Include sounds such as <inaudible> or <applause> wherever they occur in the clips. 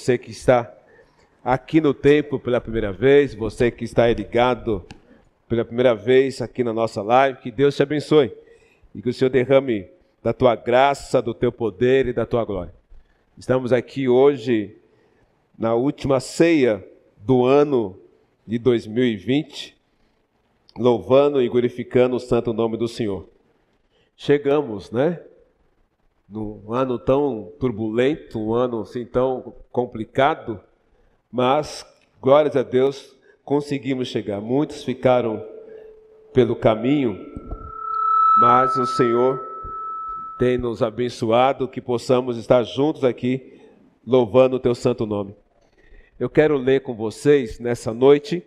Você que está aqui no templo pela primeira vez, você que está ligado pela primeira vez aqui na nossa live, que Deus te abençoe e que o Senhor derrame da tua graça, do teu poder e da tua glória. Estamos aqui hoje na última ceia do ano de 2020, louvando e glorificando o santo nome do Senhor. Chegamos, né? Num ano tão turbulento, um ano assim tão complicado, mas glórias a Deus conseguimos chegar. Muitos ficaram pelo caminho, mas o Senhor tem nos abençoado que possamos estar juntos aqui louvando o teu santo nome. Eu quero ler com vocês nessa noite,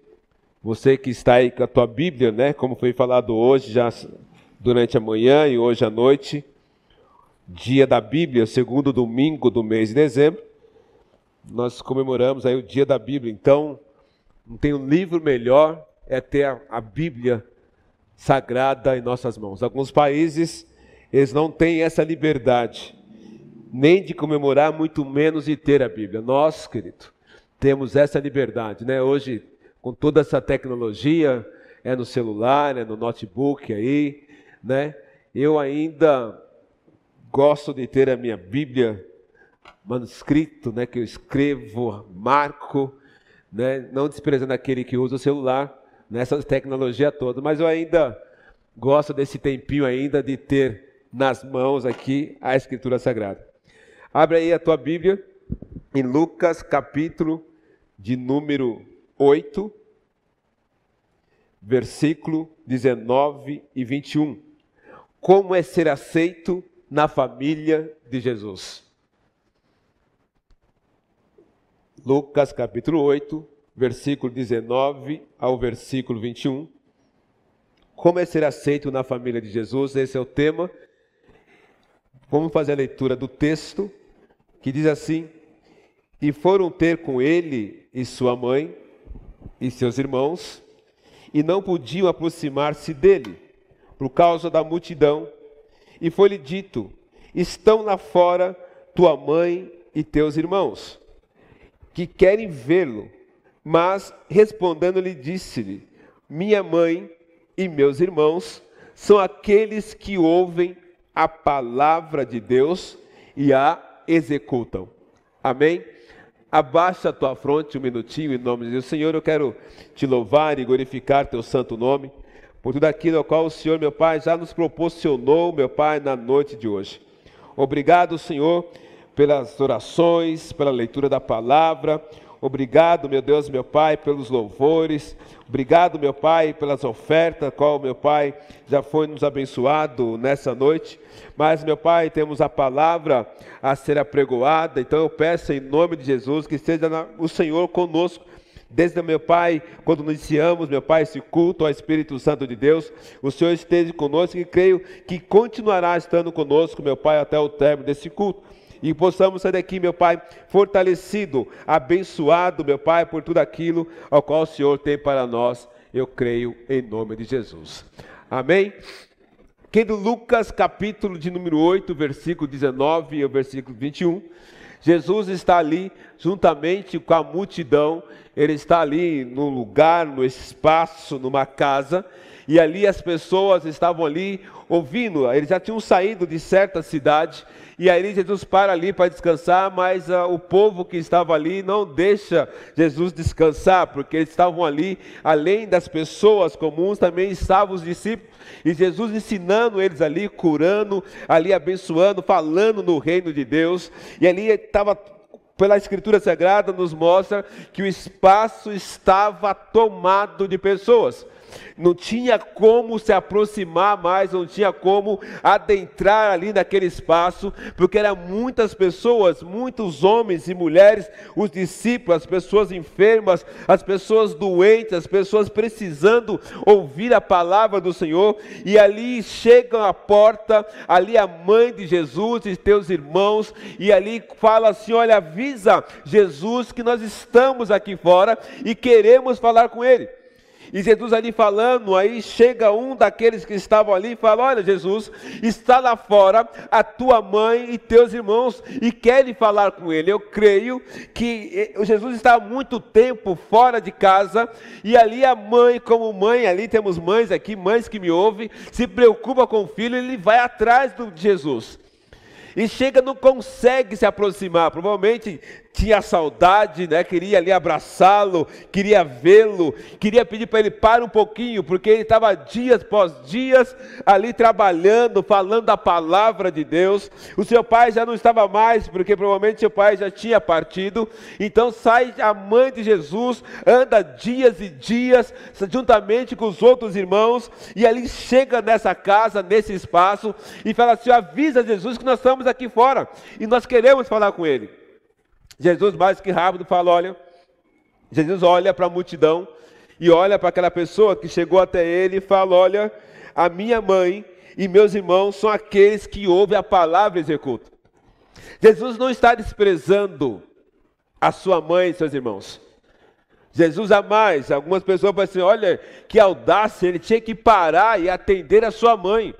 você que está aí com a tua Bíblia, né, como foi falado hoje já durante a manhã e hoje à noite, dia da Bíblia, segundo domingo do mês de dezembro, nós comemoramos aí o dia da Bíblia. Então, não tem um livro melhor é ter a, Bíblia sagrada em nossas mãos. Alguns países eles não têm essa liberdade, nem de comemorar, muito menos de ter a Bíblia. Nós, querido, temos essa liberdade, né? Hoje, com toda essa tecnologia, é no celular, é no notebook aí, né? Eu ainda gosto de ter a minha Bíblia manuscrito, né, que eu escrevo, marco, né, não desprezando aquele que usa o celular, nessa tecnologia toda, mas eu ainda gosto desse tempinho ainda de ter nas mãos aqui a Escritura Sagrada. Abre aí a tua Bíblia em Lucas capítulo de número 8, versículo 19 e 21. Como é ser aceito na família de Jesus. Lucas capítulo 8, versículo 19 ao versículo 21. Como é ser aceito na família de Jesus? Esse é o tema. Vamos fazer a leitura do texto, que diz assim: E foram ter com ele e sua mãe e seus irmãos, e não podiam aproximar-se dele, por causa da multidão e foi-lhe dito: Estão lá fora tua mãe e teus irmãos, que querem vê-lo. Mas respondendo-lhe, disse-lhe: Minha mãe e meus irmãos são aqueles que ouvem a palavra de Deus e a executam. Amém? Abaixa a tua fronte um minutinho em nome de Deus. Senhor, eu quero te louvar e glorificar teu santo nome por tudo aquilo ao qual o Senhor, meu Pai, já nos proporcionou, meu Pai, na noite de hoje. Obrigado, Senhor, pelas orações, pela leitura da palavra. Obrigado, meu Deus, meu Pai, pelos louvores. Obrigado, meu Pai, pelas ofertas, qual, meu Pai, já foi nos abençoado nessa noite. Mas, meu Pai, temos a palavra a ser apregoada. Então eu peço em nome de Jesus que seja o Senhor conosco Desde meu Pai, quando iniciamos, meu Pai, esse culto ao Espírito Santo de Deus, o Senhor esteja conosco e creio que continuará estando conosco, meu Pai, até o término desse culto. E possamos sair daqui, meu Pai, fortalecido, abençoado, meu Pai, por tudo aquilo ao qual o Senhor tem para nós. Eu creio em nome de Jesus. Amém? Que do Lucas, capítulo de número 8, versículo 19 e versículo 21. Jesus está ali juntamente com a multidão ele está ali no lugar, no espaço, numa casa, e ali as pessoas estavam ali ouvindo, eles já tinham saído de certa cidade, e aí Jesus para ali para descansar, mas uh, o povo que estava ali não deixa Jesus descansar, porque eles estavam ali, além das pessoas comuns, também estavam os discípulos, e Jesus ensinando eles ali, curando, ali abençoando, falando no reino de Deus, e ali estava pela Escritura Sagrada, nos mostra que o espaço estava tomado de pessoas não tinha como se aproximar mais, não tinha como adentrar ali naquele espaço, porque eram muitas pessoas, muitos homens e mulheres, os discípulos, as pessoas enfermas, as pessoas doentes, as pessoas precisando ouvir a palavra do Senhor, e ali chegam à porta, ali a mãe de Jesus e teus irmãos, e ali fala assim: olha, avisa Jesus que nós estamos aqui fora e queremos falar com ele. E Jesus ali falando, aí chega um daqueles que estavam ali e fala: Olha, Jesus, está lá fora a tua mãe e teus irmãos e querem falar com ele. Eu creio que eh, Jesus está há muito tempo fora de casa e ali a mãe, como mãe, ali temos mães aqui, mães que me ouvem, se preocupa com o filho, ele vai atrás de Jesus e chega, não consegue se aproximar. Provavelmente tinha saudade, né? queria ali abraçá-lo, queria vê-lo, queria pedir para ele para um pouquinho, porque ele estava dias após dias ali trabalhando, falando a palavra de Deus. O seu pai já não estava mais, porque provavelmente seu pai já tinha partido. Então sai a mãe de Jesus, anda dias e dias, juntamente com os outros irmãos, e ali chega nessa casa, nesse espaço, e fala assim: avisa Jesus que nós estamos aqui fora e nós queremos falar com ele. Jesus, mais que rápido, fala: olha. Jesus olha para a multidão e olha para aquela pessoa que chegou até ele e fala: olha, a minha mãe e meus irmãos são aqueles que ouvem a palavra e executam. Jesus não está desprezando a sua mãe e seus irmãos. Jesus a mais, algumas pessoas pensam assim, olha que audácia, ele tinha que parar e atender a sua mãe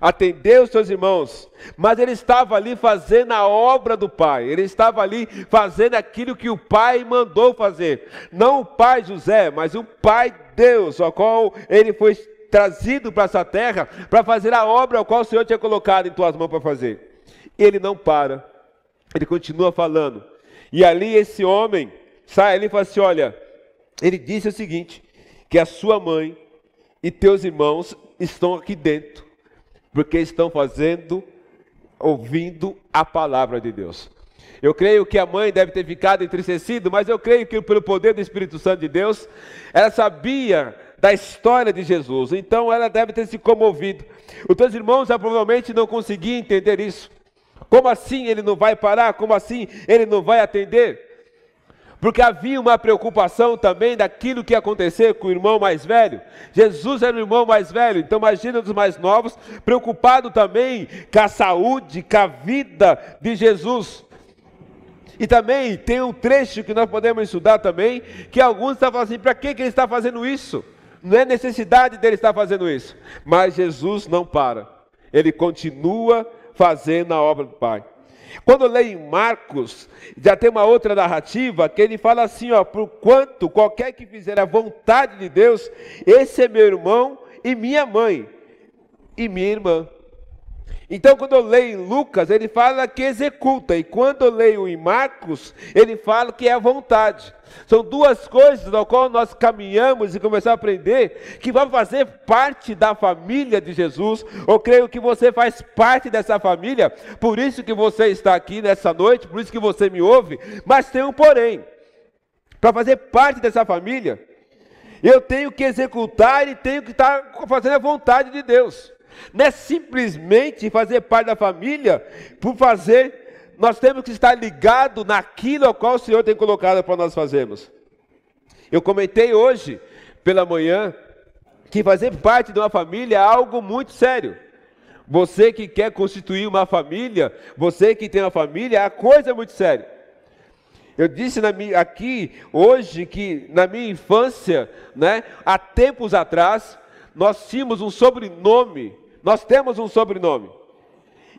atendeu os seus irmãos, mas ele estava ali fazendo a obra do Pai, ele estava ali fazendo aquilo que o Pai mandou fazer. Não o Pai José, mas o Pai Deus, ao qual ele foi trazido para essa terra para fazer a obra ao qual o Senhor tinha colocado em tuas mãos para fazer. Ele não para, ele continua falando. E ali esse homem sai ali e fala assim: Olha, ele disse o seguinte: que a sua mãe e teus irmãos estão aqui dentro porque estão fazendo, ouvindo a palavra de Deus. Eu creio que a mãe deve ter ficado entristecida, mas eu creio que pelo poder do Espírito Santo de Deus, ela sabia da história de Jesus, então ela deve ter se comovido. Os teus irmãos já provavelmente não conseguiam entender isso. Como assim ele não vai parar? Como assim ele não vai atender? Porque havia uma preocupação também daquilo que ia acontecer com o irmão mais velho. Jesus era o irmão mais velho, então imagina os mais novos, preocupado também com a saúde, com a vida de Jesus. E também tem um trecho que nós podemos estudar também, que alguns estavam assim, para que ele está fazendo isso? Não é necessidade dele estar fazendo isso. Mas Jesus não para. Ele continua fazendo a obra do Pai. Quando leio em Marcos, já tem uma outra narrativa que ele fala assim: ó, por quanto qualquer que fizer a vontade de Deus, esse é meu irmão e minha mãe e minha irmã. Então, quando eu leio Lucas, ele fala que executa, e quando eu leio em Marcos, ele fala que é a vontade. São duas coisas na qual nós caminhamos e começamos a aprender que vão fazer parte da família de Jesus. Eu creio que você faz parte dessa família, por isso que você está aqui nessa noite, por isso que você me ouve, mas tem um porém. Para fazer parte dessa família, eu tenho que executar e tenho que estar fazendo a vontade de Deus. Não é simplesmente fazer parte da família por fazer, nós temos que estar ligado naquilo ao qual o Senhor tem colocado para nós fazermos. Eu comentei hoje pela manhã que fazer parte de uma família é algo muito sério. Você que quer constituir uma família, você que tem uma família, é uma coisa muito séria. Eu disse aqui hoje que na minha infância, né, há tempos atrás, nós tínhamos um sobrenome nós temos um sobrenome.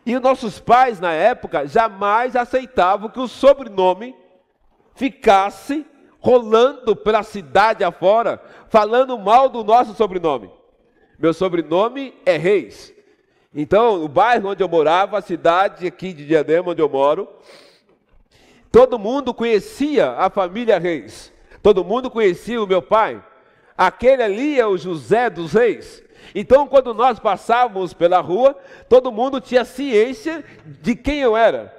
E nossos pais, na época, jamais aceitavam que o sobrenome ficasse rolando pela cidade afora, falando mal do nosso sobrenome. Meu sobrenome é Reis. Então, o bairro onde eu morava, a cidade aqui de Diadema, onde eu moro, todo mundo conhecia a família Reis. Todo mundo conhecia o meu pai. Aquele ali é o José dos Reis. Então, quando nós passávamos pela rua, todo mundo tinha ciência de quem eu era,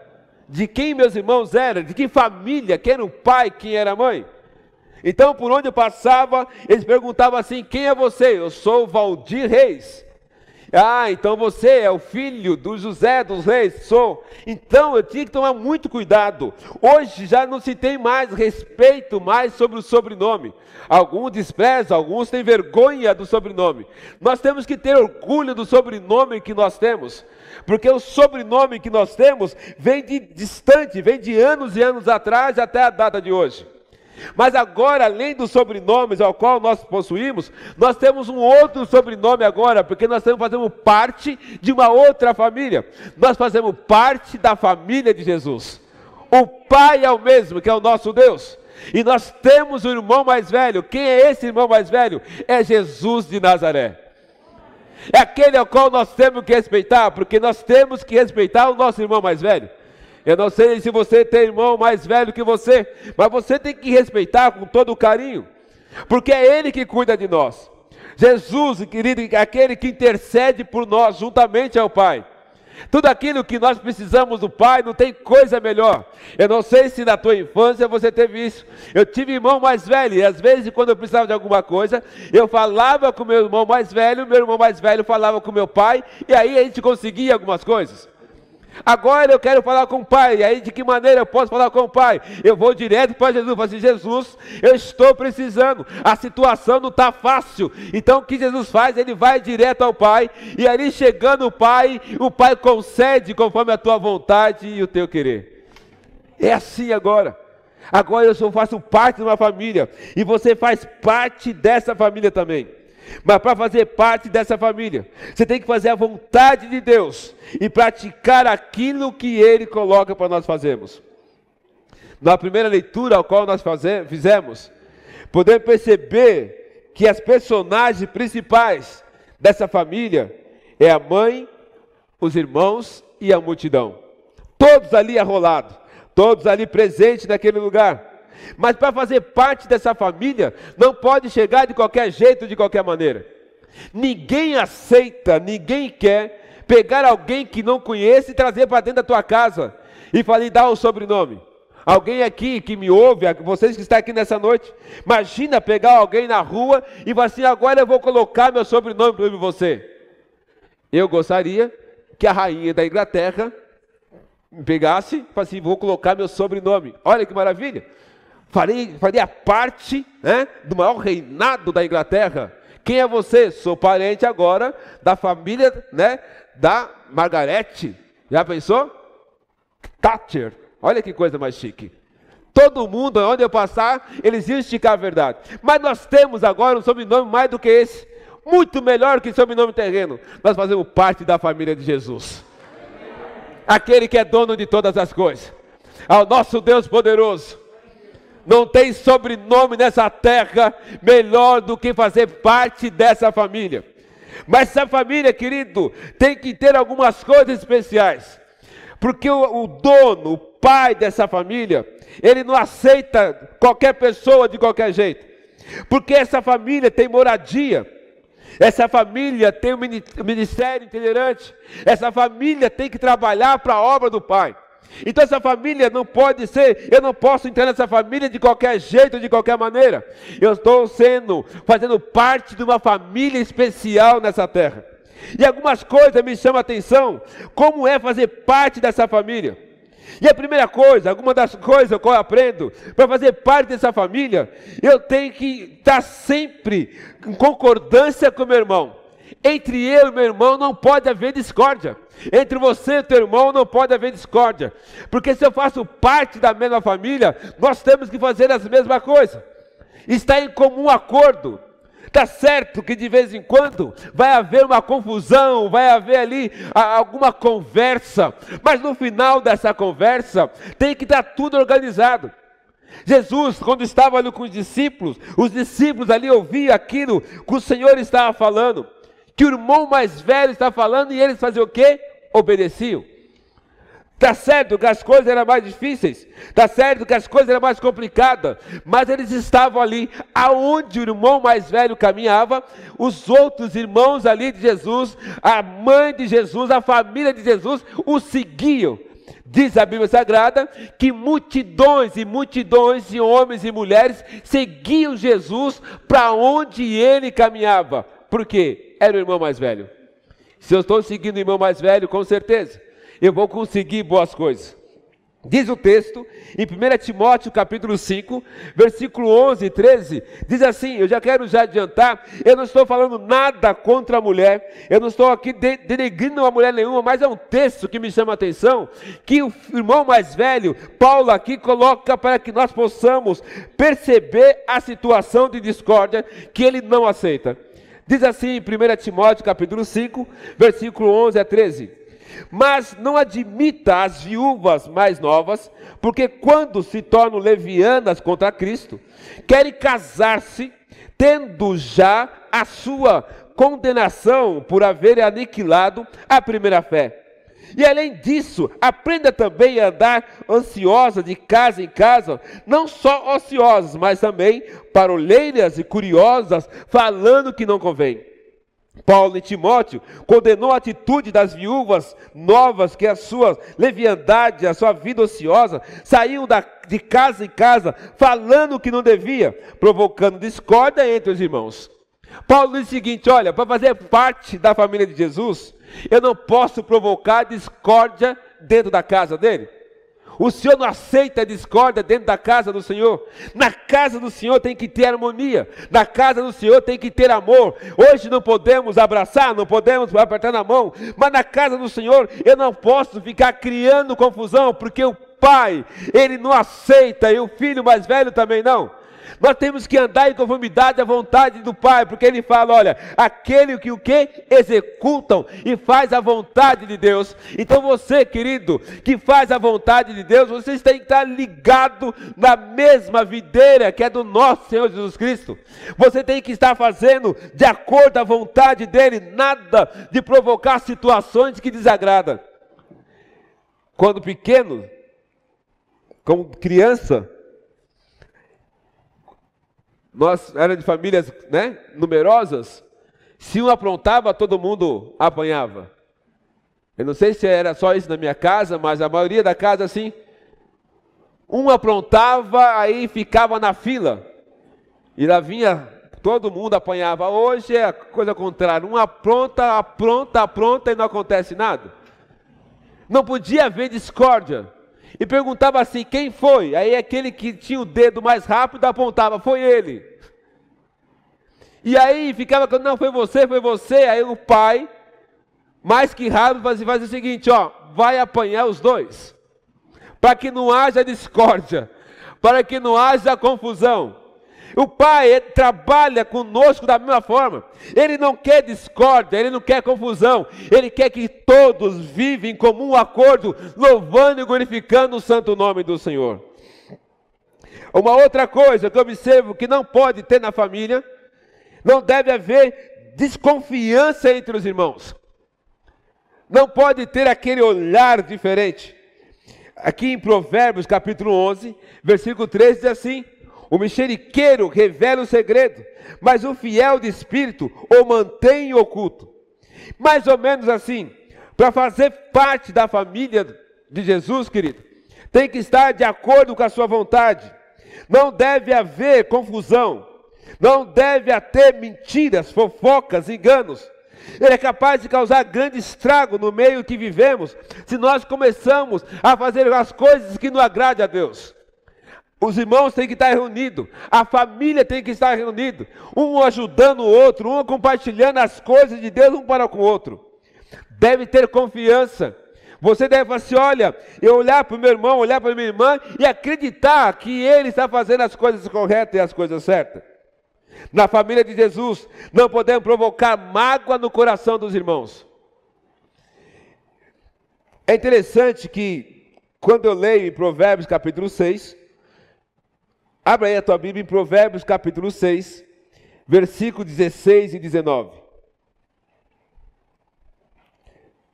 de quem meus irmãos eram, de que família, quem era o pai, quem era a mãe. Então, por onde eu passava, eles perguntavam assim: quem é você? Eu sou Valdir Reis. Ah, então você é o filho do José dos Reis? Sou. Então eu tinha que tomar muito cuidado. Hoje já não se tem mais respeito mais sobre o sobrenome. Alguns desprezam, alguns têm vergonha do sobrenome. Nós temos que ter orgulho do sobrenome que nós temos. Porque o sobrenome que nós temos vem de distante, vem de anos e anos atrás até a data de hoje. Mas agora, além dos sobrenomes ao qual nós possuímos, nós temos um outro sobrenome agora, porque nós estamos fazendo parte de uma outra família. Nós fazemos parte da família de Jesus. O Pai é o mesmo, que é o nosso Deus. E nós temos o irmão mais velho. Quem é esse irmão mais velho? É Jesus de Nazaré. É aquele ao qual nós temos que respeitar, porque nós temos que respeitar o nosso irmão mais velho. Eu não sei se você tem irmão mais velho que você, mas você tem que respeitar com todo o carinho, porque é Ele que cuida de nós. Jesus, querido, é aquele que intercede por nós juntamente ao Pai. Tudo aquilo que nós precisamos do Pai, não tem coisa melhor. Eu não sei se na tua infância você teve isso. Eu tive irmão mais velho, e às vezes, quando eu precisava de alguma coisa, eu falava com meu irmão mais velho, meu irmão mais velho falava com meu pai, e aí a gente conseguia algumas coisas. Agora eu quero falar com o Pai. E aí, de que maneira eu posso falar com o Pai? Eu vou direto para Jesus. Falo assim: Jesus, eu estou precisando. A situação não está fácil. Então, o que Jesus faz? Ele vai direto ao Pai. E ali, chegando o Pai, o Pai concede conforme a tua vontade e o teu querer. É assim agora. Agora eu só faço parte de uma família. E você faz parte dessa família também. Mas para fazer parte dessa família, você tem que fazer a vontade de Deus e praticar aquilo que Ele coloca para nós fazermos. Na primeira leitura ao qual nós fizemos, podemos perceber que as personagens principais dessa família é a mãe, os irmãos e a multidão. Todos ali arrolados, todos ali presentes naquele lugar. Mas para fazer parte dessa família, não pode chegar de qualquer jeito, de qualquer maneira. Ninguém aceita, ninguém quer pegar alguém que não conhece e trazer para dentro da tua casa e falar, dá o sobrenome. Alguém aqui que me ouve, vocês que estão aqui nessa noite, imagina pegar alguém na rua e falar assim: agora eu vou colocar meu sobrenome para você. Eu gostaria que a rainha da Inglaterra pegasse e falasse: vou colocar meu sobrenome. Olha que maravilha farei, faria parte né, do maior reinado da Inglaterra. Quem é você? Sou parente agora da família né, da Margarete. Já pensou? Thatcher. Olha que coisa mais chique. Todo mundo, onde eu passar, eles iam esticar a verdade. Mas nós temos agora um sobrenome mais do que esse. Muito melhor que sobrenome terreno. Nós fazemos parte da família de Jesus. Aquele que é dono de todas as coisas. Ao nosso Deus poderoso não tem sobrenome nessa terra melhor do que fazer parte dessa família. Mas essa família, querido, tem que ter algumas coisas especiais. Porque o, o dono, o pai dessa família, ele não aceita qualquer pessoa de qualquer jeito. Porque essa família tem moradia. Essa família tem um ministério itinerante. Essa família tem que trabalhar para a obra do Pai. Então essa família não pode ser, eu não posso entrar nessa família de qualquer jeito, de qualquer maneira. Eu estou sendo, fazendo parte de uma família especial nessa terra. E algumas coisas me chamam a atenção, como é fazer parte dessa família. E a primeira coisa, alguma das coisas que eu aprendo, para fazer parte dessa família, eu tenho que estar sempre em concordância com meu irmão. Entre eu e meu irmão não pode haver discórdia. Entre você e teu irmão não pode haver discórdia. Porque se eu faço parte da mesma família, nós temos que fazer as mesmas coisas. Está em comum acordo. Está certo que de vez em quando vai haver uma confusão, vai haver ali alguma conversa, mas no final dessa conversa tem que estar tudo organizado. Jesus, quando estava ali com os discípulos, os discípulos ali ouviam aquilo que o Senhor estava falando que o irmão mais velho está falando e eles faziam o quê? Obedeciam. Está certo que as coisas eram mais difíceis, está certo que as coisas eram mais complicadas, mas eles estavam ali, aonde o irmão mais velho caminhava, os outros irmãos ali de Jesus, a mãe de Jesus, a família de Jesus, o seguiam. Diz a Bíblia Sagrada que multidões e multidões de homens e mulheres seguiam Jesus para onde ele caminhava. Por quê? Era o irmão mais velho. Se eu estou seguindo o irmão mais velho, com certeza, eu vou conseguir boas coisas. Diz o texto, em 1 Timóteo capítulo 5, versículo 11 e 13, diz assim, eu já quero já adiantar, eu não estou falando nada contra a mulher, eu não estou aqui denegrindo a mulher nenhuma, mas é um texto que me chama a atenção, que o irmão mais velho, Paulo aqui coloca para que nós possamos perceber a situação de discórdia que ele não aceita. Diz assim em 1 Timóteo capítulo 5, versículo 11 a 13, mas não admita as viúvas mais novas, porque quando se tornam levianas contra Cristo, querem casar-se, tendo já a sua condenação por haverem aniquilado a primeira fé. E além disso, aprenda também a andar ansiosa de casa em casa, não só ociosas, mas também paroleiras e curiosas, falando que não convém. Paulo e Timóteo condenou a atitude das viúvas novas que a sua leviandade, a sua vida ociosa, saíam da, de casa em casa falando que não devia, provocando discórdia entre os irmãos. Paulo diz o seguinte: olha, para fazer parte da família de Jesus, eu não posso provocar discórdia dentro da casa dele. O Senhor não aceita a discórdia dentro da casa do Senhor. Na casa do Senhor tem que ter harmonia. Na casa do Senhor tem que ter amor. Hoje não podemos abraçar, não podemos apertar na mão. Mas na casa do Senhor eu não posso ficar criando confusão, porque o pai, ele não aceita e o filho mais velho também não. Nós temos que andar em conformidade à vontade do Pai, porque ele fala, olha, aquele que o que executam e faz a vontade de Deus. Então você, querido, que faz a vontade de Deus, vocês têm que estar ligado na mesma videira que é do nosso Senhor Jesus Cristo. Você tem que estar fazendo de acordo à vontade dele, nada de provocar situações que desagradam. Quando pequeno, como criança, nós era de famílias né, numerosas, se um aprontava, todo mundo apanhava. Eu não sei se era só isso na minha casa, mas a maioria da casa assim, um aprontava, aí ficava na fila. E lá vinha, todo mundo apanhava. Hoje é a coisa contrária, um apronta, apronta, apronta e não acontece nada. Não podia haver discórdia e perguntava assim: quem foi? Aí aquele que tinha o dedo mais rápido apontava: foi ele. E aí ficava, não, foi você, foi você. Aí o pai, mais que rápido, fazia, fazia o seguinte: ó, vai apanhar os dois, para que não haja discórdia, para que não haja confusão. O Pai trabalha conosco da mesma forma. Ele não quer discórdia, ele não quer confusão. Ele quer que todos vivem em comum acordo, louvando e glorificando o santo nome do Senhor. Uma outra coisa que eu observo que não pode ter na família, não deve haver desconfiança entre os irmãos. Não pode ter aquele olhar diferente. Aqui em Provérbios capítulo 11, versículo 13 diz assim: o mexeriqueiro revela o segredo, mas o fiel de espírito o mantém oculto. Mais ou menos assim, para fazer parte da família de Jesus, querido, tem que estar de acordo com a sua vontade. Não deve haver confusão, não deve haver mentiras, fofocas, enganos. Ele é capaz de causar grande estrago no meio que vivemos, se nós começamos a fazer as coisas que não agradem a Deus. Os irmãos têm que estar reunidos, a família tem que estar reunida, um ajudando o outro, um compartilhando as coisas de Deus um para com o outro. Deve ter confiança. Você deve falar assim: olha, eu olhar para o meu irmão, olhar para a minha irmã e acreditar que ele está fazendo as coisas corretas e as coisas certas. Na família de Jesus, não podemos provocar mágoa no coração dos irmãos. É interessante que, quando eu leio em Provérbios capítulo 6, Abra aí a tua Bíblia em Provérbios capítulo 6, versículos 16 e 19.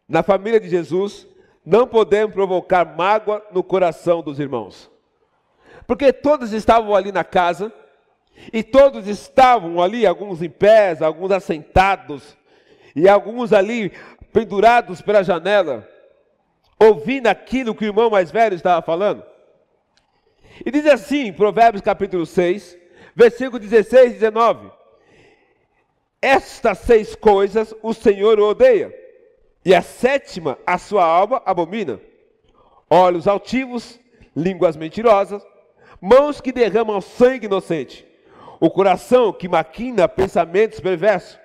Na família de Jesus, não podemos provocar mágoa no coração dos irmãos. Porque todos estavam ali na casa, e todos estavam ali, alguns em pés, alguns assentados, e alguns ali pendurados pela janela, ouvindo aquilo que o irmão mais velho estava falando. E diz assim, Provérbios capítulo 6, versículo 16 e 19: Estas seis coisas o Senhor odeia, e a sétima a sua alma abomina: olhos altivos, línguas mentirosas, mãos que derramam sangue inocente, o coração que maquina pensamentos perversos,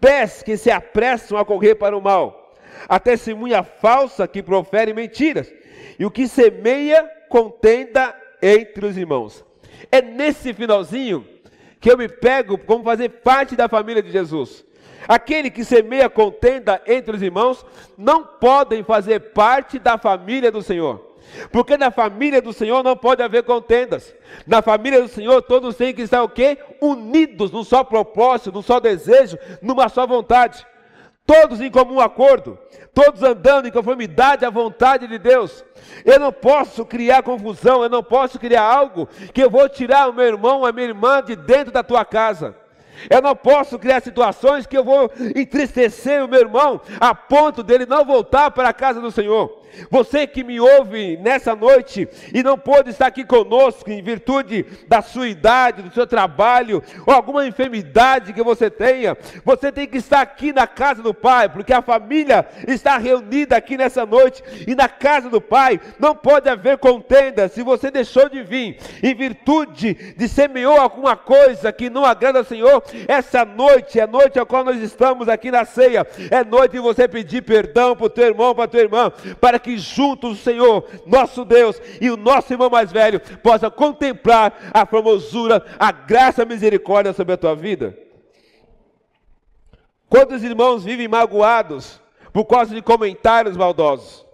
pés que se apressam a correr para o mal, a testemunha falsa que profere mentiras, e o que semeia contenda entre os irmãos. É nesse finalzinho que eu me pego como fazer parte da família de Jesus. Aquele que semeia contenda entre os irmãos não podem fazer parte da família do Senhor. Porque na família do Senhor não pode haver contendas. Na família do Senhor todos têm que estar o quê? Unidos num só propósito, num só desejo, numa só vontade. Todos em comum acordo, todos andando em conformidade à vontade de Deus. Eu não posso criar confusão, eu não posso criar algo que eu vou tirar o meu irmão, a minha irmã de dentro da tua casa. Eu não posso criar situações que eu vou entristecer o meu irmão a ponto dele não voltar para a casa do Senhor. Você que me ouve nessa noite e não pôde estar aqui conosco em virtude da sua idade, do seu trabalho ou alguma enfermidade que você tenha, você tem que estar aqui na casa do Pai, porque a família está reunida aqui nessa noite e na casa do Pai não pode haver contenda. Se você deixou de vir em virtude de semeou alguma coisa que não agrada ao Senhor, essa noite é noite a qual nós estamos aqui na ceia, é noite de você pedir perdão para o teu irmão, para a tua irmã, para que que juntos o Senhor, nosso Deus e o nosso irmão mais velho possa contemplar a formosura, a graça e a misericórdia sobre a tua vida. Quantos irmãos vivem magoados por causa de comentários maldosos?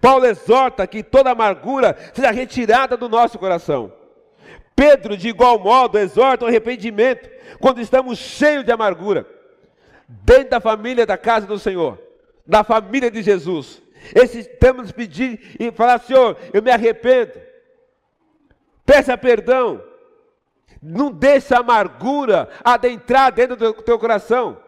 Paulo exorta que toda amargura seja retirada do nosso coração. Pedro, de igual modo, exorta o arrependimento quando estamos cheios de amargura. Dentro da família da casa do Senhor, da família de Jesus, esse temos pedir e falar, Senhor, eu me arrependo. Peça perdão. Não deixe a amargura adentrar dentro do teu coração.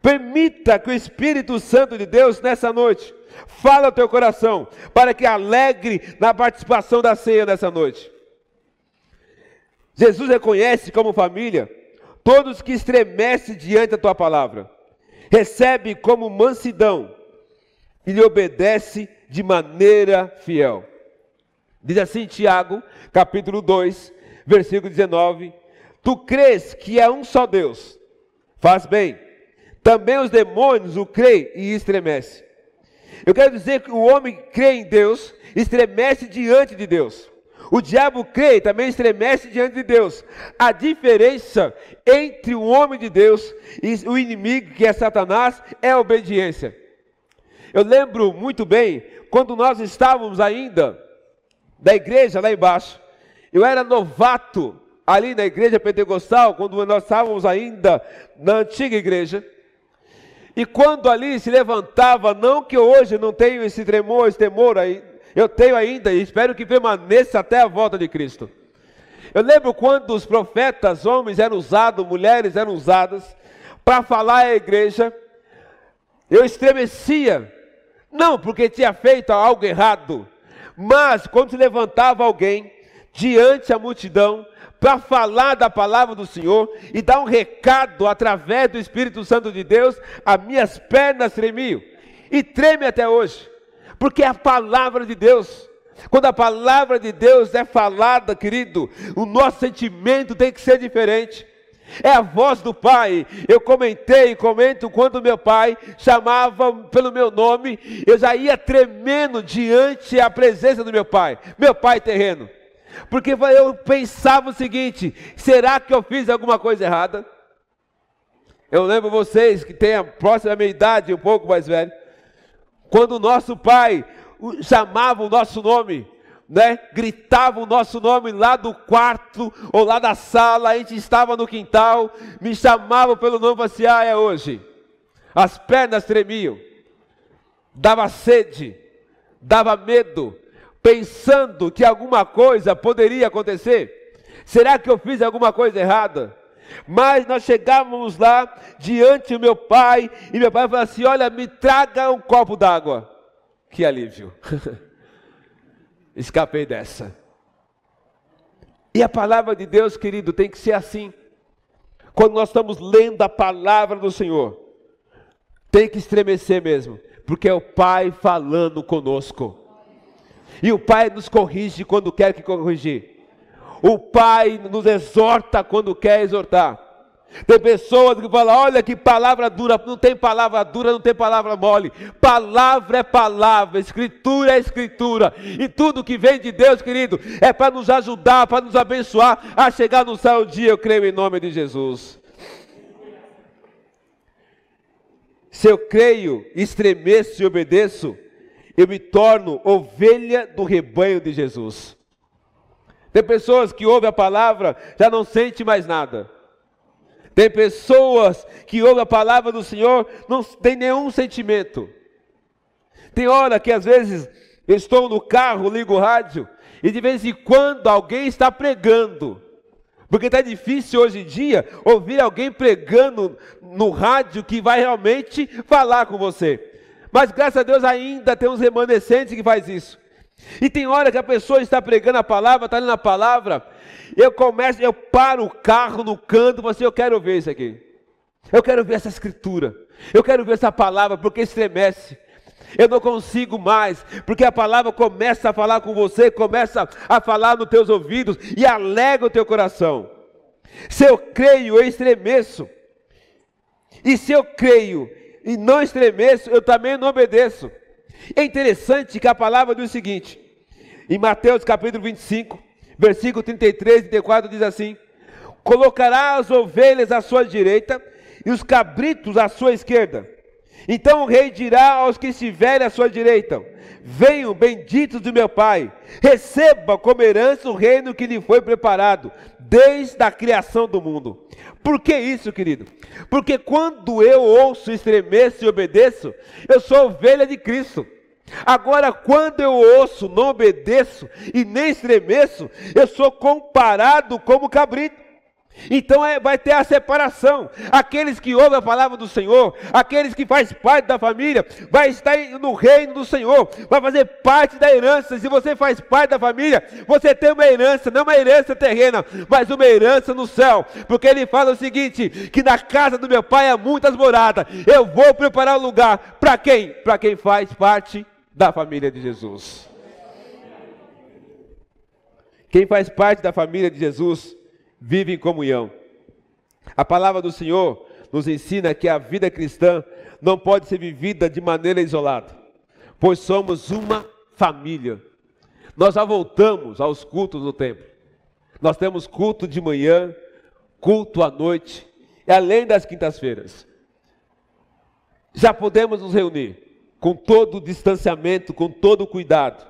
Permita que o Espírito Santo de Deus nessa noite fale ao teu coração, para que alegre na participação da ceia nessa noite. Jesus reconhece como família todos que estremecem diante da tua palavra. Recebe como mansidão e lhe obedece de maneira fiel. Diz assim Tiago, capítulo 2, versículo 19: Tu crês que é um só Deus, faz bem. Também os demônios o creem e estremecem. Eu quero dizer que o homem crê em Deus, estremece diante de Deus. O diabo crê e também estremece diante de Deus. A diferença entre o homem de Deus e o inimigo, que é Satanás, é a obediência. Eu lembro muito bem quando nós estávamos ainda da igreja lá embaixo. Eu era novato ali na igreja pentecostal, quando nós estávamos ainda na antiga igreja. E quando ali se levantava, não que hoje não tenho esse tremor, esse temor aí, eu tenho ainda e espero que permaneça até a volta de Cristo. Eu lembro quando os profetas, homens eram usados, mulheres eram usadas para falar à igreja, eu estremecia, não porque tinha feito algo errado, mas quando se levantava alguém diante da multidão para falar da palavra do Senhor e dar um recado através do Espírito Santo de Deus, as minhas pernas tremiam e treme até hoje, porque é a palavra de Deus. Quando a palavra de Deus é falada, querido, o nosso sentimento tem que ser diferente. É a voz do Pai. Eu comentei e comento quando meu pai chamava pelo meu nome, eu já ia tremendo diante a presença do meu pai, meu pai terreno. Porque eu pensava o seguinte: será que eu fiz alguma coisa errada? Eu lembro vocês que têm a próxima minha idade, um pouco mais velho, quando o nosso pai chamava o nosso nome, né, gritava o nosso nome lá do quarto ou lá da sala, a gente estava no quintal, me chamava pelo nome assim, ah, é hoje. As pernas tremiam, dava sede, dava medo, pensando que alguma coisa poderia acontecer. Será que eu fiz alguma coisa errada? Mas nós chegávamos lá diante do meu pai, e meu pai falou assim: Olha, me traga um copo d'água. Que alívio. <laughs> Escapei dessa. E a palavra de Deus, querido, tem que ser assim. Quando nós estamos lendo a palavra do Senhor, tem que estremecer mesmo, porque é o Pai falando conosco. E o Pai nos corrige quando quer que corrigir. O Pai nos exorta quando quer exortar. Tem pessoas que falam: olha que palavra dura, não tem palavra dura, não tem palavra mole. Palavra é palavra, escritura é escritura. E tudo que vem de Deus, querido, é para nos ajudar, para nos abençoar a chegar no céu dia, eu creio em nome de Jesus. Se eu creio, estremeço e obedeço, eu me torno ovelha do rebanho de Jesus. Tem pessoas que ouvem a palavra, já não sente mais nada. Tem pessoas que ouvem a palavra do Senhor, não tem nenhum sentimento. Tem hora que às vezes estou no carro, ligo o rádio, e de vez em quando alguém está pregando. Porque está difícil hoje em dia ouvir alguém pregando no rádio que vai realmente falar com você. Mas graças a Deus ainda tem uns remanescentes que faz isso. E tem hora que a pessoa está pregando a palavra, está lendo a palavra, eu começo, eu paro o carro no canto, você, assim, eu quero ver isso aqui. Eu quero ver essa escritura. Eu quero ver essa palavra, porque estremece. Eu não consigo mais, porque a palavra começa a falar com você, começa a falar nos teus ouvidos e alegra o teu coração. Se eu creio, eu estremeço. E se eu creio e não estremeço, eu também não obedeço. É interessante que a palavra diz o seguinte, em Mateus capítulo 25, versículo 33 e 34 diz assim: Colocará as ovelhas à sua direita e os cabritos à sua esquerda. Então o rei dirá aos que estiverem à sua direita: Venham, benditos do meu Pai, receba como herança o reino que lhe foi preparado desde a criação do mundo. Por que isso, querido? Porque quando eu ouço, estremeço e obedeço, eu sou ovelha de Cristo. Agora, quando eu ouço, não obedeço e nem estremeço, eu sou comparado como cabrito. Então é, vai ter a separação. Aqueles que ouvem a palavra do Senhor, aqueles que fazem parte da família, vai estar no reino do Senhor, vai fazer parte da herança. Se você faz parte da família, você tem uma herança, não uma herança terrena, mas uma herança no céu. Porque ele fala o seguinte: que na casa do meu pai há muitas moradas. Eu vou preparar um lugar para quem? Para quem faz parte da família de Jesus. Quem faz parte da família de Jesus vive em comunhão. A palavra do Senhor nos ensina que a vida cristã não pode ser vivida de maneira isolada, pois somos uma família. Nós já voltamos aos cultos no templo. Nós temos culto de manhã, culto à noite, e além das quintas-feiras. Já podemos nos reunir com todo o distanciamento, com todo o cuidado.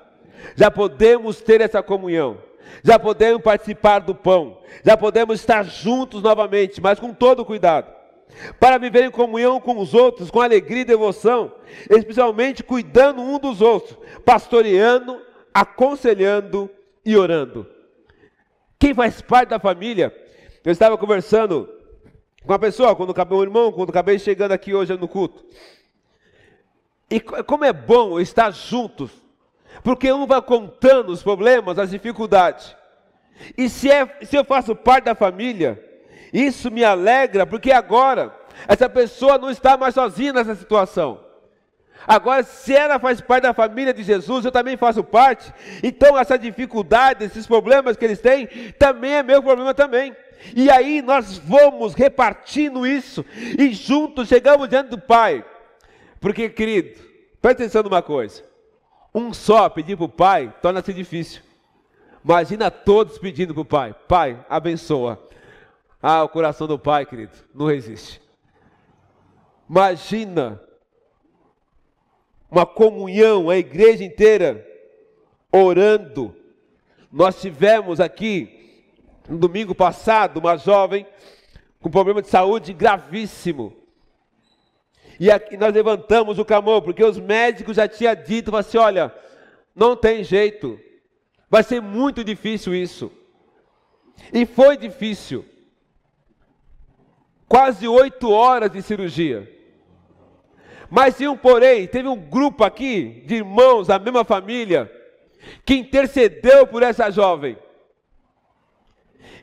Já podemos ter essa comunhão, já podemos participar do pão, já podemos estar juntos novamente, mas com todo cuidado. Para viver em comunhão com os outros, com alegria e devoção, especialmente cuidando um dos outros, pastoreando, aconselhando e orando. Quem faz parte da família, eu estava conversando com uma pessoa, quando acabei, um irmão, quando acabei chegando aqui hoje no culto. E como é bom estar juntos, porque um vai contando os problemas, as dificuldades. E se, é, se eu faço parte da família, isso me alegra, porque agora essa pessoa não está mais sozinha nessa situação. Agora, se ela faz parte da família de Jesus, eu também faço parte. Então, essa dificuldade, esses problemas que eles têm, também é meu problema também. E aí nós vamos repartindo isso e juntos chegamos diante do Pai. Porque, querido, presta atenção numa coisa: um só pedir para o pai torna-se difícil. Imagina todos pedindo para o pai: Pai, abençoa. Ah, o coração do pai, querido, não resiste. Imagina uma comunhão, a igreja inteira orando. Nós tivemos aqui, no domingo passado, uma jovem com problema de saúde gravíssimo. E aqui nós levantamos o clamor, porque os médicos já tinham dito assim: olha, não tem jeito, vai ser muito difícil isso. E foi difícil. Quase oito horas de cirurgia. Mas sim, porém, teve um grupo aqui de irmãos da mesma família que intercedeu por essa jovem.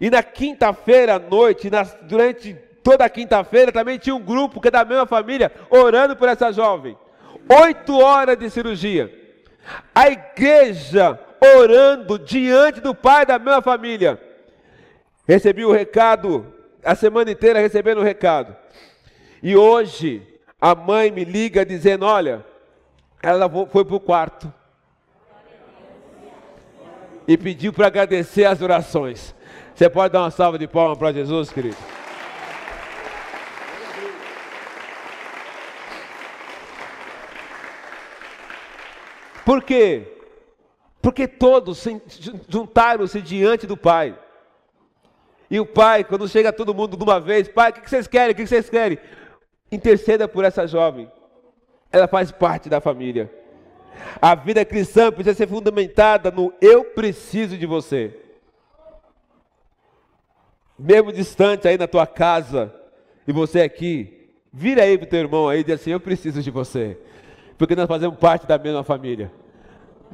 E na quinta-feira à noite, durante Toda quinta-feira também tinha um grupo que é da mesma família orando por essa jovem. Oito horas de cirurgia. A igreja orando diante do Pai da minha família. Recebi o recado, a semana inteira recebendo o recado. E hoje a mãe me liga dizendo: Olha, ela foi para o quarto e pediu para agradecer as orações. Você pode dar uma salva de palmas para Jesus, querido? Por quê? Porque todos juntaram-se diante do Pai. E o Pai, quando chega todo mundo de uma vez, Pai, o que vocês querem? O que vocês querem? Interceda por essa jovem. Ela faz parte da família. A vida cristã precisa ser fundamentada no eu preciso de você. Mesmo distante aí na tua casa, e você aqui, vira aí pro teu irmão aí e diz assim: Eu preciso de você. Porque nós fazemos parte da mesma família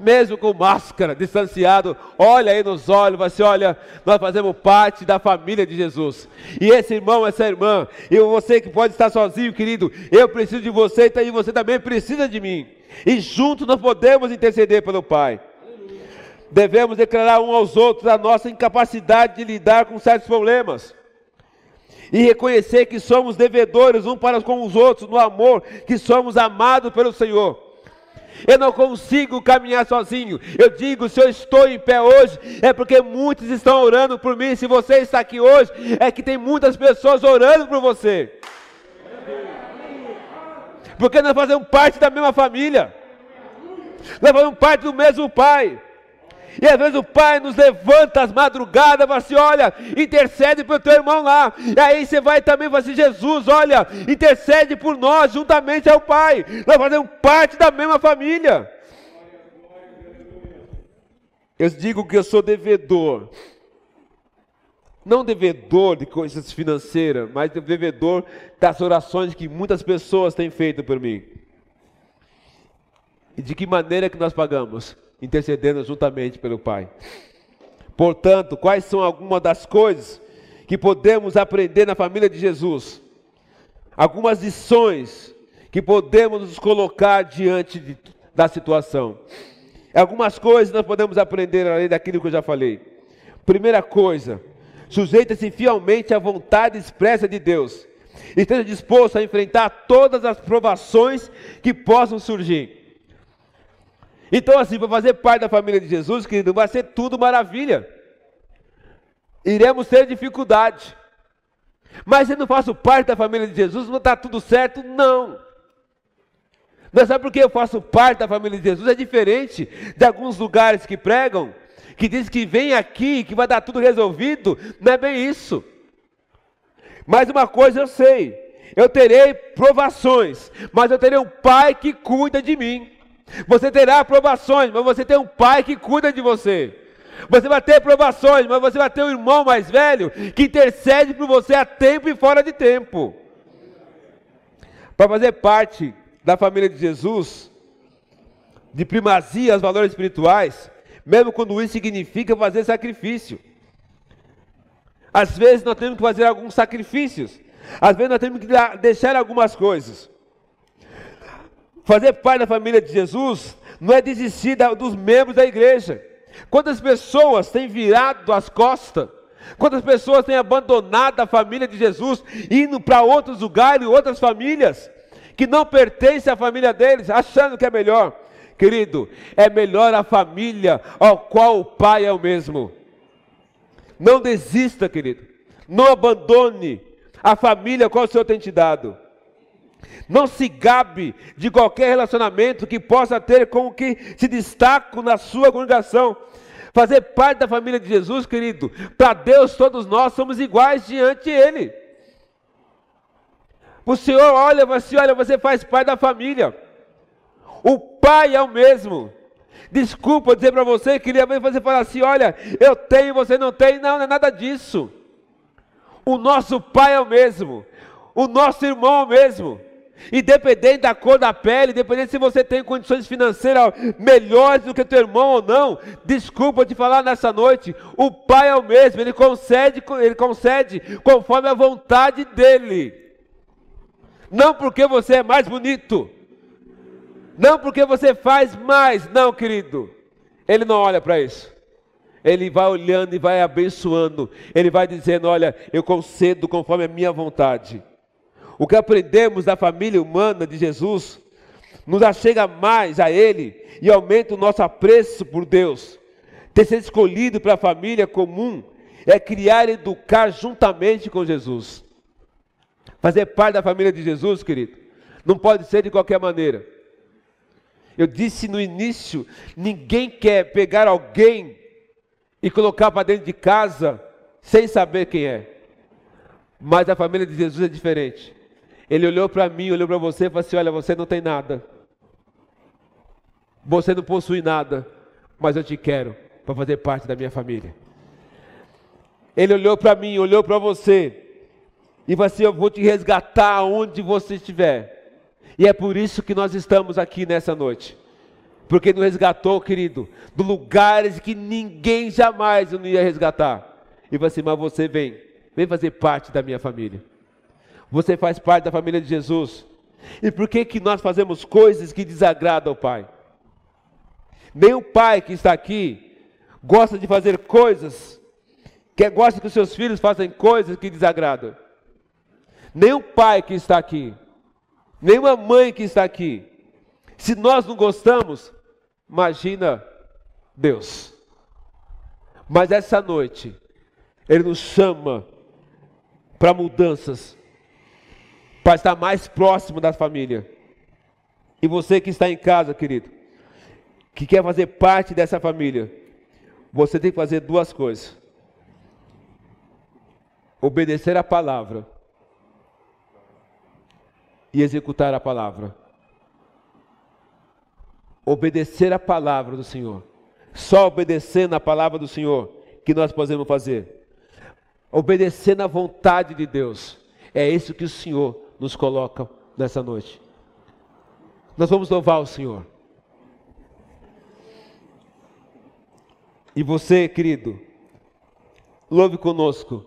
mesmo com máscara, distanciado, olha aí nos olhos, vai assim, olha, nós fazemos parte da família de Jesus. E esse irmão, essa irmã, e você que pode estar sozinho, querido, eu preciso de você e você também precisa de mim. E juntos nós podemos interceder pelo Pai. Devemos declarar um aos outros a nossa incapacidade de lidar com certos problemas. E reconhecer que somos devedores um para com os outros no amor, que somos amados pelo Senhor. Eu não consigo caminhar sozinho. Eu digo, se eu estou em pé hoje, é porque muitos estão orando por mim. Se você está aqui hoje, é que tem muitas pessoas orando por você. Porque nós fazemos parte da mesma família. Nós fazemos parte do mesmo pai. E às vezes o pai nos levanta às madrugadas fala assim: olha, intercede para o teu irmão lá. E aí você vai também e fala assim: Jesus, olha, intercede por nós, juntamente ao pai. Nós fazemos parte da mesma família. Eu digo que eu sou devedor. Não devedor de coisas financeiras, mas devedor das orações que muitas pessoas têm feito por mim. E de que maneira que nós pagamos? Intercedendo juntamente pelo Pai. Portanto, quais são algumas das coisas que podemos aprender na família de Jesus? Algumas lições que podemos nos colocar diante de, da situação. Algumas coisas nós podemos aprender além daquilo que eu já falei. Primeira coisa, sujeita-se fielmente à vontade expressa de Deus. Esteja disposto a enfrentar todas as provações que possam surgir. Então, assim, para fazer parte da família de Jesus, querido, vai ser tudo maravilha. Iremos ter dificuldade. Mas se eu não faço parte da família de Jesus, não está tudo certo? Não. Mas sabe por que eu faço parte da família de Jesus? É diferente de alguns lugares que pregam, que diz que vem aqui, que vai dar tudo resolvido. Não é bem isso. Mas uma coisa eu sei: eu terei provações, mas eu terei um pai que cuida de mim. Você terá provações, mas você tem um pai que cuida de você. Você vai ter provações, mas você vai ter um irmão mais velho que intercede por você a tempo e fora de tempo. Para fazer parte da família de Jesus, de primazia aos valores espirituais, mesmo quando isso significa fazer sacrifício. Às vezes nós temos que fazer alguns sacrifícios, às vezes nós temos que deixar algumas coisas. Fazer parte da família de Jesus não é desistir dos membros da igreja. Quantas pessoas têm virado as costas? Quantas pessoas têm abandonado a família de Jesus, indo para outros lugares, outras famílias, que não pertencem à família deles, achando que é melhor? Querido, é melhor a família ao qual o pai é o mesmo. Não desista, querido. Não abandone a família qual o Senhor tem te dado. Não se gabe de qualquer relacionamento que possa ter com o que se destaca na sua congregação. Fazer parte da família de Jesus, querido, para Deus todos nós somos iguais diante dele. O Senhor olha você, olha, você faz parte da família. O pai é o mesmo. Desculpa dizer para você, queria ver você falar assim: olha, eu tenho, você não tem. Não, não é nada disso. O nosso pai é o mesmo. O nosso irmão é o mesmo. Independente da cor da pele, independente se você tem condições financeiras melhores do que teu irmão ou não, desculpa te falar nessa noite, o Pai é o mesmo, ele concede, ele concede conforme a vontade dele. Não porque você é mais bonito, Não porque você faz mais, não, querido. Ele não olha para isso. Ele vai olhando e vai abençoando. Ele vai dizendo: Olha, eu concedo conforme a minha vontade. O que aprendemos da família humana de Jesus nos achega mais a Ele e aumenta o nosso apreço por Deus. Ter sido escolhido para a família comum é criar e educar juntamente com Jesus. Fazer parte da família de Jesus, querido, não pode ser de qualquer maneira. Eu disse no início: ninguém quer pegar alguém e colocar para dentro de casa sem saber quem é. Mas a família de Jesus é diferente. Ele olhou para mim, olhou para você e falou assim: Olha, você não tem nada. Você não possui nada, mas eu te quero para fazer parte da minha família. Ele olhou para mim, olhou para você e falou assim: Eu vou te resgatar onde você estiver. E é por isso que nós estamos aqui nessa noite. Porque nos resgatou, querido, de lugares que ninguém jamais não ia resgatar. E falou assim: Mas você vem, vem fazer parte da minha família. Você faz parte da família de Jesus. E por que, que nós fazemos coisas que desagradam ao Pai? Nem o pai que está aqui gosta de fazer coisas, que gosta que os seus filhos façam coisas que desagradam. Nem o pai que está aqui, nem uma mãe que está aqui. Se nós não gostamos, imagina Deus. Mas essa noite, Ele nos chama para mudanças, para estar mais próximo da família. E você que está em casa, querido, que quer fazer parte dessa família, você tem que fazer duas coisas: obedecer a palavra e executar a palavra. Obedecer a palavra do Senhor. Só obedecendo a palavra do Senhor que nós podemos fazer. Obedecendo a vontade de Deus. É isso que o Senhor nos coloca nessa noite. Nós vamos louvar o Senhor. E você, querido, louve conosco.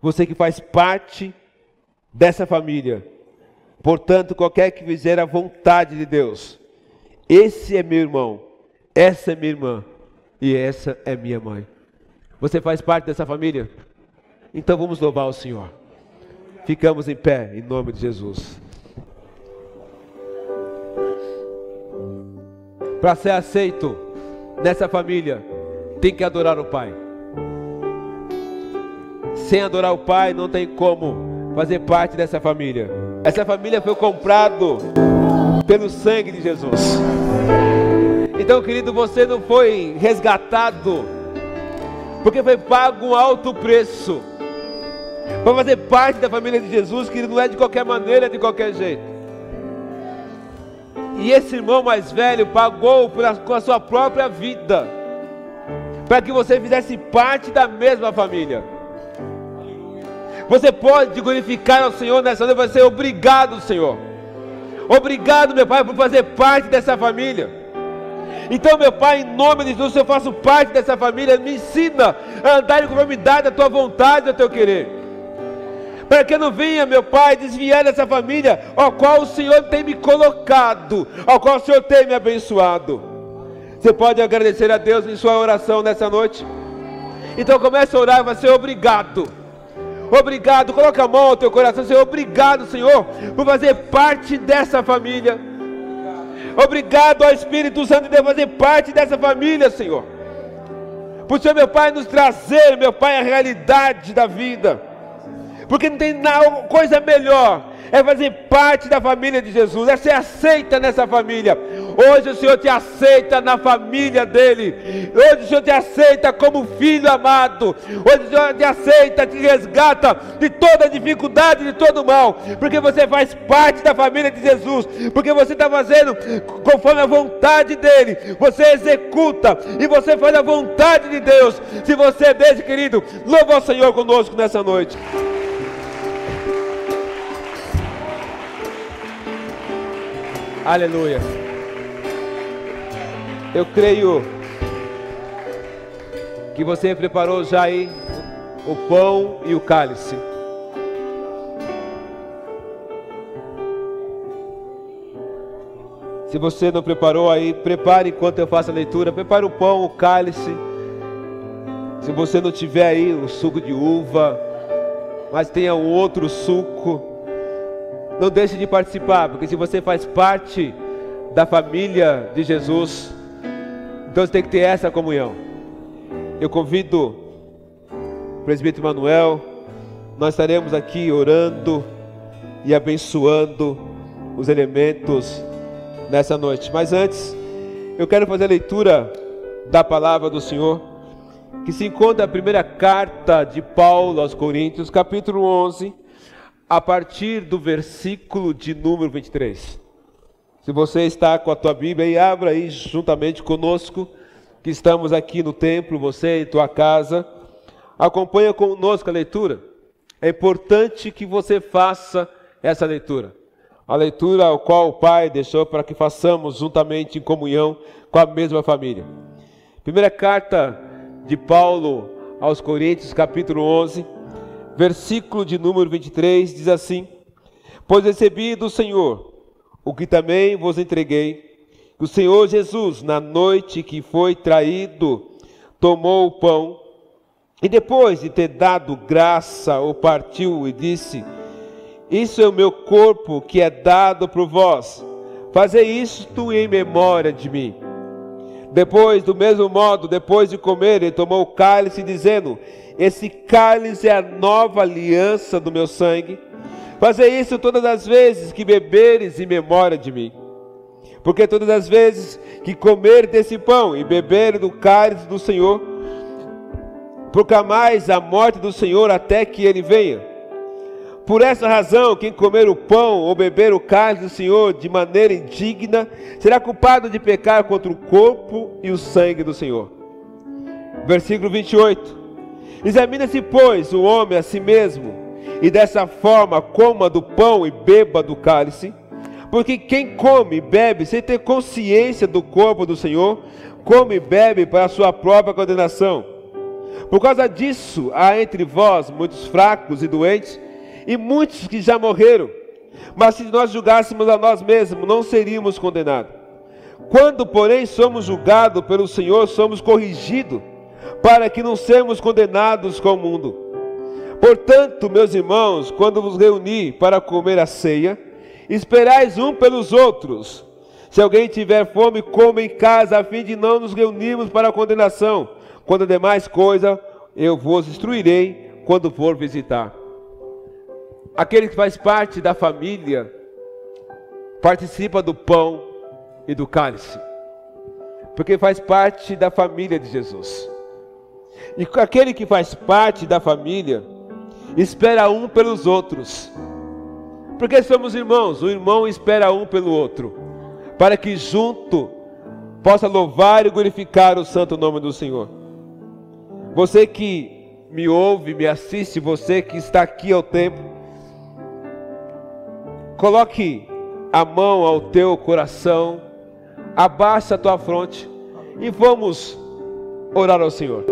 Você que faz parte dessa família. Portanto, qualquer que fizer a vontade de Deus, esse é meu irmão, essa é minha irmã e essa é minha mãe. Você faz parte dessa família? Então vamos louvar o Senhor. Ficamos em pé, em nome de Jesus. Para ser aceito nessa família, tem que adorar o Pai. Sem adorar o Pai, não tem como fazer parte dessa família. Essa família foi comprado pelo sangue de Jesus. Então, querido, você não foi resgatado porque foi pago um alto preço. Para fazer parte da família de Jesus, que não é de qualquer maneira, de qualquer jeito. E esse irmão mais velho pagou com a sua própria vida para que você fizesse parte da mesma família. Você pode glorificar ao Senhor nessa noite, vai ser obrigado, Senhor. Obrigado, meu Pai, por fazer parte dessa família. Então, meu Pai, em nome de Jesus, eu faço parte dessa família, me ensina a andar em conformidade da tua vontade, do teu querer. Para que eu não venha, meu Pai, desviar dessa família, ao qual o Senhor tem me colocado, ao qual o Senhor tem me abençoado. Você pode agradecer a Deus em sua oração nessa noite? Então comece a orar e vai ser obrigado. Obrigado, coloca a mão ao teu coração, Senhor. Obrigado, Senhor, por fazer parte dessa família. Obrigado ao Espírito Santo de fazer parte dessa família, Senhor. Por Senhor, meu Pai, nos trazer, meu Pai, a realidade da vida. Porque não tem coisa melhor é fazer parte da família de Jesus, é ser aceita nessa família. Hoje o Senhor te aceita na família dele. Hoje o Senhor te aceita como filho amado. Hoje o Senhor te aceita, te resgata de toda dificuldade, de todo mal, porque você faz parte da família de Jesus, porque você está fazendo conforme a vontade dele. Você executa e você faz a vontade de Deus. Se você deixa, querido, louva o Senhor conosco nessa noite. Aleluia. Eu creio que você preparou já aí o pão e o cálice. Se você não preparou aí, prepare enquanto eu faço a leitura. Prepare o pão, o cálice. Se você não tiver aí o suco de uva, mas tenha um outro suco, não deixe de participar, porque se você faz parte da família de Jesus, então você tem que ter essa comunhão. Eu convido o presbítero Manuel, nós estaremos aqui orando e abençoando os elementos nessa noite. Mas antes, eu quero fazer a leitura da palavra do Senhor, que se encontra na primeira carta de Paulo aos Coríntios, capítulo 11, a partir do versículo de número 23. Se você está com a tua Bíblia, aí abra aí juntamente conosco, que estamos aqui no templo, você em tua casa, acompanha conosco a leitura. É importante que você faça essa leitura a leitura ao qual o Pai deixou para que façamos juntamente em comunhão com a mesma família. Primeira carta de Paulo aos Coríntios, capítulo 11, versículo de número 23, diz assim: Pois recebi do Senhor o que também vos entreguei, o Senhor Jesus, na noite que foi traído, tomou o pão e depois de ter dado graça, o partiu e disse: isso é o meu corpo que é dado por vós. Fazei isto em memória de mim. Depois, do mesmo modo, depois de comer, ele tomou o cálice, dizendo: Esse cálice é a nova aliança do meu sangue. Fazei isso todas as vezes que beberes em memória de mim. Porque todas as vezes que comer desse pão e beber do cálice do Senhor, proclamais a morte do Senhor até que ele venha. Por essa razão, quem comer o pão ou beber o cálice do Senhor de maneira indigna, será culpado de pecar contra o corpo e o sangue do Senhor. Versículo 28. Examina-se, pois, o homem a si mesmo, e dessa forma coma do pão e beba do cálice, porque quem come e bebe sem ter consciência do corpo do Senhor, come e bebe para a sua própria condenação. Por causa disso, há entre vós muitos fracos e doentes, e muitos que já morreram. Mas se nós julgássemos a nós mesmos, não seríamos condenados. Quando, porém, somos julgados pelo Senhor, somos corrigidos, para que não sejamos condenados com o mundo. Portanto, meus irmãos, quando vos reunir para comer a ceia, esperais um pelos outros. Se alguém tiver fome, coma em casa, a fim de não nos reunirmos para a condenação. Quando demais coisa, eu vos instruirei quando for visitar. Aquele que faz parte da família participa do pão e do cálice, porque faz parte da família de Jesus. E aquele que faz parte da família espera um pelos outros, porque somos irmãos, o irmão espera um pelo outro, para que junto possa louvar e glorificar o santo nome do Senhor. Você que me ouve, me assiste, você que está aqui ao tempo, Coloque a mão ao teu coração, abaixa a tua fronte e vamos orar ao Senhor.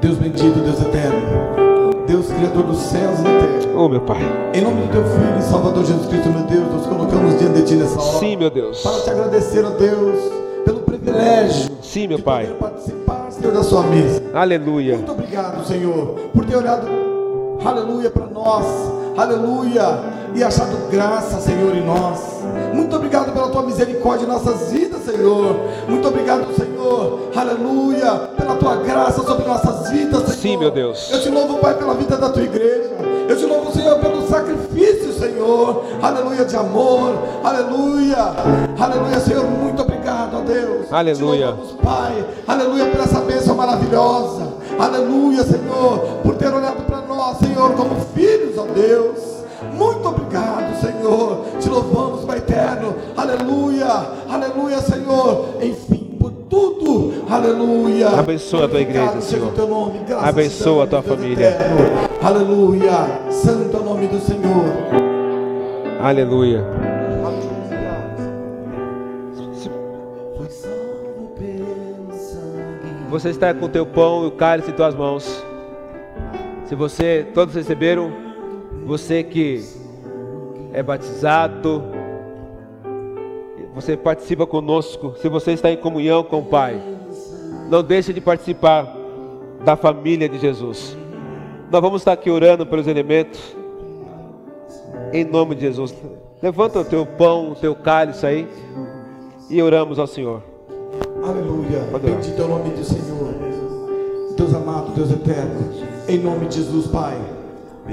Deus bendito, Deus eterno, Deus Criador dos céus e da terra. Oh, meu Pai. Em nome do teu Filho e Salvador Jesus Cristo, meu Deus, nós colocamos diante de Ti nessa hora. Sim, meu Deus. Para te agradecer, ó Deus, pelo privilégio. Sim, meu de Pai. poder participar, Senhor, da sua mesa. Aleluia. Muito obrigado, Senhor, por ter olhado, aleluia, para nós, aleluia, e achado graça, Senhor, em nós. Muito obrigado pela tua misericórdia em nossas vidas, Senhor. Muito obrigado, Senhor, aleluia, pela tua graça sobre nossas vidas, Senhor. Sim, meu Deus. Eu te louvo, Pai, pela vida da tua igreja. Eu te louvo, Senhor, pelo sacrifício, Senhor. Aleluia, de amor. Aleluia. Aleluia, Senhor. Muito obrigado, ó Deus. Aleluia. Louvamos, Pai. Aleluia, por essa bênção maravilhosa. Aleluia, Senhor, por ter olhado nós, Senhor, como filhos, ó Deus. Muito obrigado, Senhor. Te louvamos, Pai eterno. Aleluia. Aleluia, Senhor. Enfim, por tudo. Aleluia. Abençoa a tua igreja, Senhor. teu nome. Graças Abençoa a tua família. eterno. Aleluia. Santo é o nome do Senhor. Aleluia. Você está com o teu pão e o cálice em tuas mãos. Se você, todos receberam, você que é batizado, você participa conosco, se você está em comunhão com o Pai, não deixe de participar da família de Jesus. Nós vamos estar aqui orando pelos elementos. Em nome de Jesus. Levanta o teu pão, o teu cálice aí e oramos ao Senhor. Aleluia. Bendito é o nome do Senhor. Deus amado, Deus eterno. Em nome de Jesus, Pai.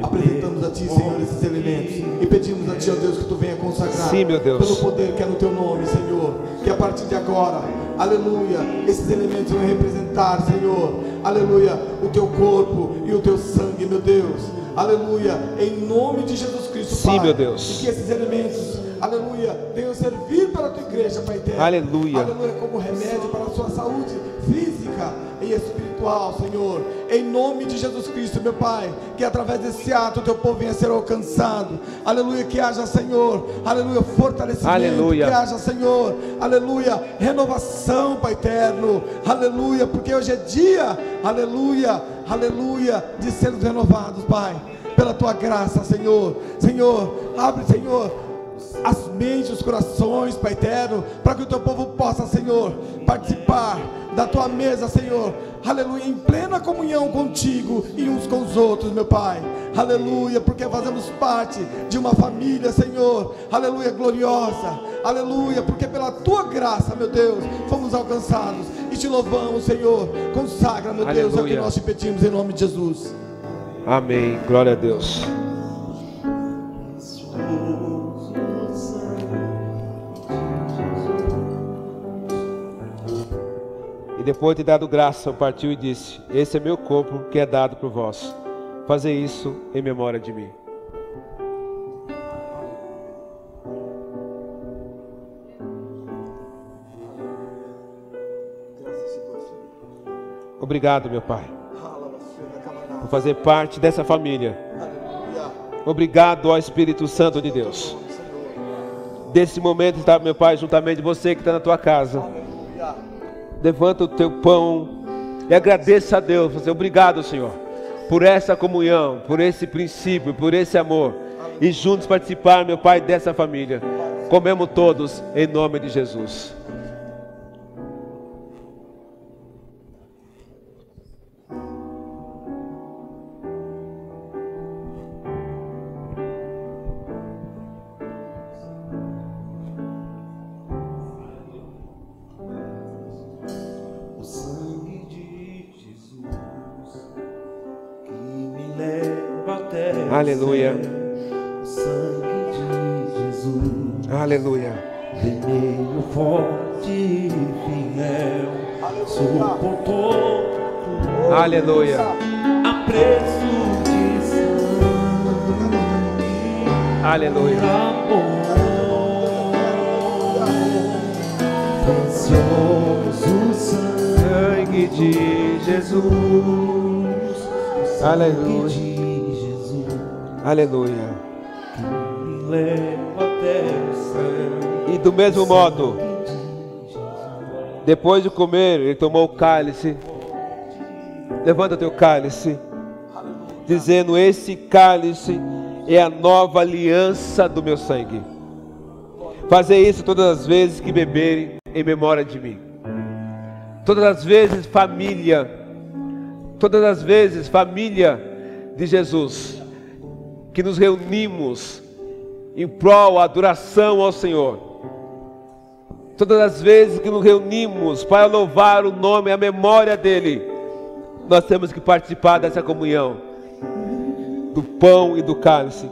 Apresentamos a Ti, Senhor, esses elementos. E pedimos a Ti, ó Deus, que Tu venha consagrar. Sim, meu Deus. Pelo poder que é no Teu nome, Senhor. Que a partir de agora, aleluia, esses elementos vão representar, Senhor. Aleluia, o Teu corpo e o Teu sangue, meu Deus. Aleluia, em nome de Jesus Cristo, Sim, Pai. meu Deus. E que esses elementos, aleluia, venham servir para a Tua igreja, Pai eterno. Aleluia. Aleluia, como remédio para a sua saúde física e espiritual, Senhor. Em nome de Jesus Cristo, meu Pai, que através desse ato o teu povo venha a ser alcançado. Aleluia, que haja, Senhor, aleluia, fortalecimento. Aleluia. Que haja, Senhor, aleluia, renovação, Pai eterno. Aleluia, porque hoje é dia, aleluia, aleluia, de sermos renovados, Pai. Pela tua graça, Senhor. Senhor, abre, Senhor, as mentes, os corações, Pai eterno, para que o teu povo possa, Senhor, participar da tua mesa, Senhor, aleluia, em plena comunhão contigo e uns com os outros, meu Pai, aleluia, porque fazemos parte de uma família, Senhor, aleluia, gloriosa, aleluia, porque pela tua graça, meu Deus, fomos alcançados e te louvamos, Senhor, consagra, meu Deus, é o que Aleluia. nós te pedimos em nome de Jesus. Amém. Glória a Deus. E depois de dado graça, partiu e disse: Esse é meu corpo que é dado por vós. Fazer isso em memória de mim. Obrigado, meu Pai, por fazer parte dessa família. Obrigado ao Espírito Santo de Deus. Desse momento está, meu Pai, juntamente você que está na tua casa. Levanta o teu pão e agradeça a Deus. Você, obrigado, Senhor, por essa comunhão, por esse princípio, por esse amor. E juntos participar, meu Pai, dessa família. Comemos todos em nome de Jesus. Do mesmo modo, depois de comer, ele tomou o cálice. Levanta teu cálice, dizendo: Esse cálice é a nova aliança do meu sangue. Fazer isso todas as vezes que beberem em memória de mim. Todas as vezes, família. Todas as vezes, família de Jesus, que nos reunimos em prol da adoração ao Senhor. Todas as vezes que nos reunimos para louvar o nome, a memória dEle, nós temos que participar dessa comunhão, do pão e do cálice.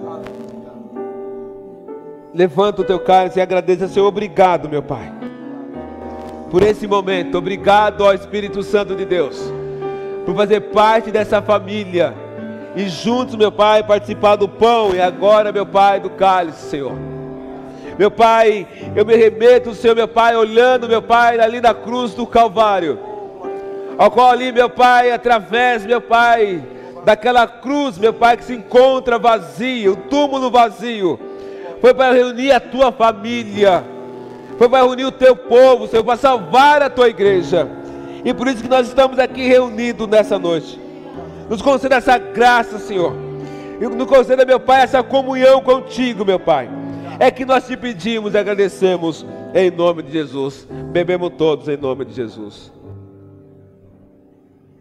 Levanta o teu cálice e agradeça, Senhor, obrigado, meu Pai, por esse momento, obrigado ao Espírito Santo de Deus, por fazer parte dessa família e juntos, meu Pai, participar do pão e agora, meu Pai, do cálice, Senhor. Meu Pai, eu me remeto, Senhor, meu Pai, olhando, meu Pai, ali na cruz do Calvário, ao qual ali, meu Pai, através, meu Pai, daquela cruz, meu Pai, que se encontra vazio, o túmulo vazio, foi para reunir a tua família, foi para reunir o teu povo, Senhor, para salvar a tua igreja, e por isso que nós estamos aqui reunidos nessa noite. Nos conceda essa graça, Senhor. E nos conceda, meu Pai, essa comunhão contigo, meu Pai. É que nós te pedimos e agradecemos em nome de Jesus. Bebemos todos em nome de Jesus.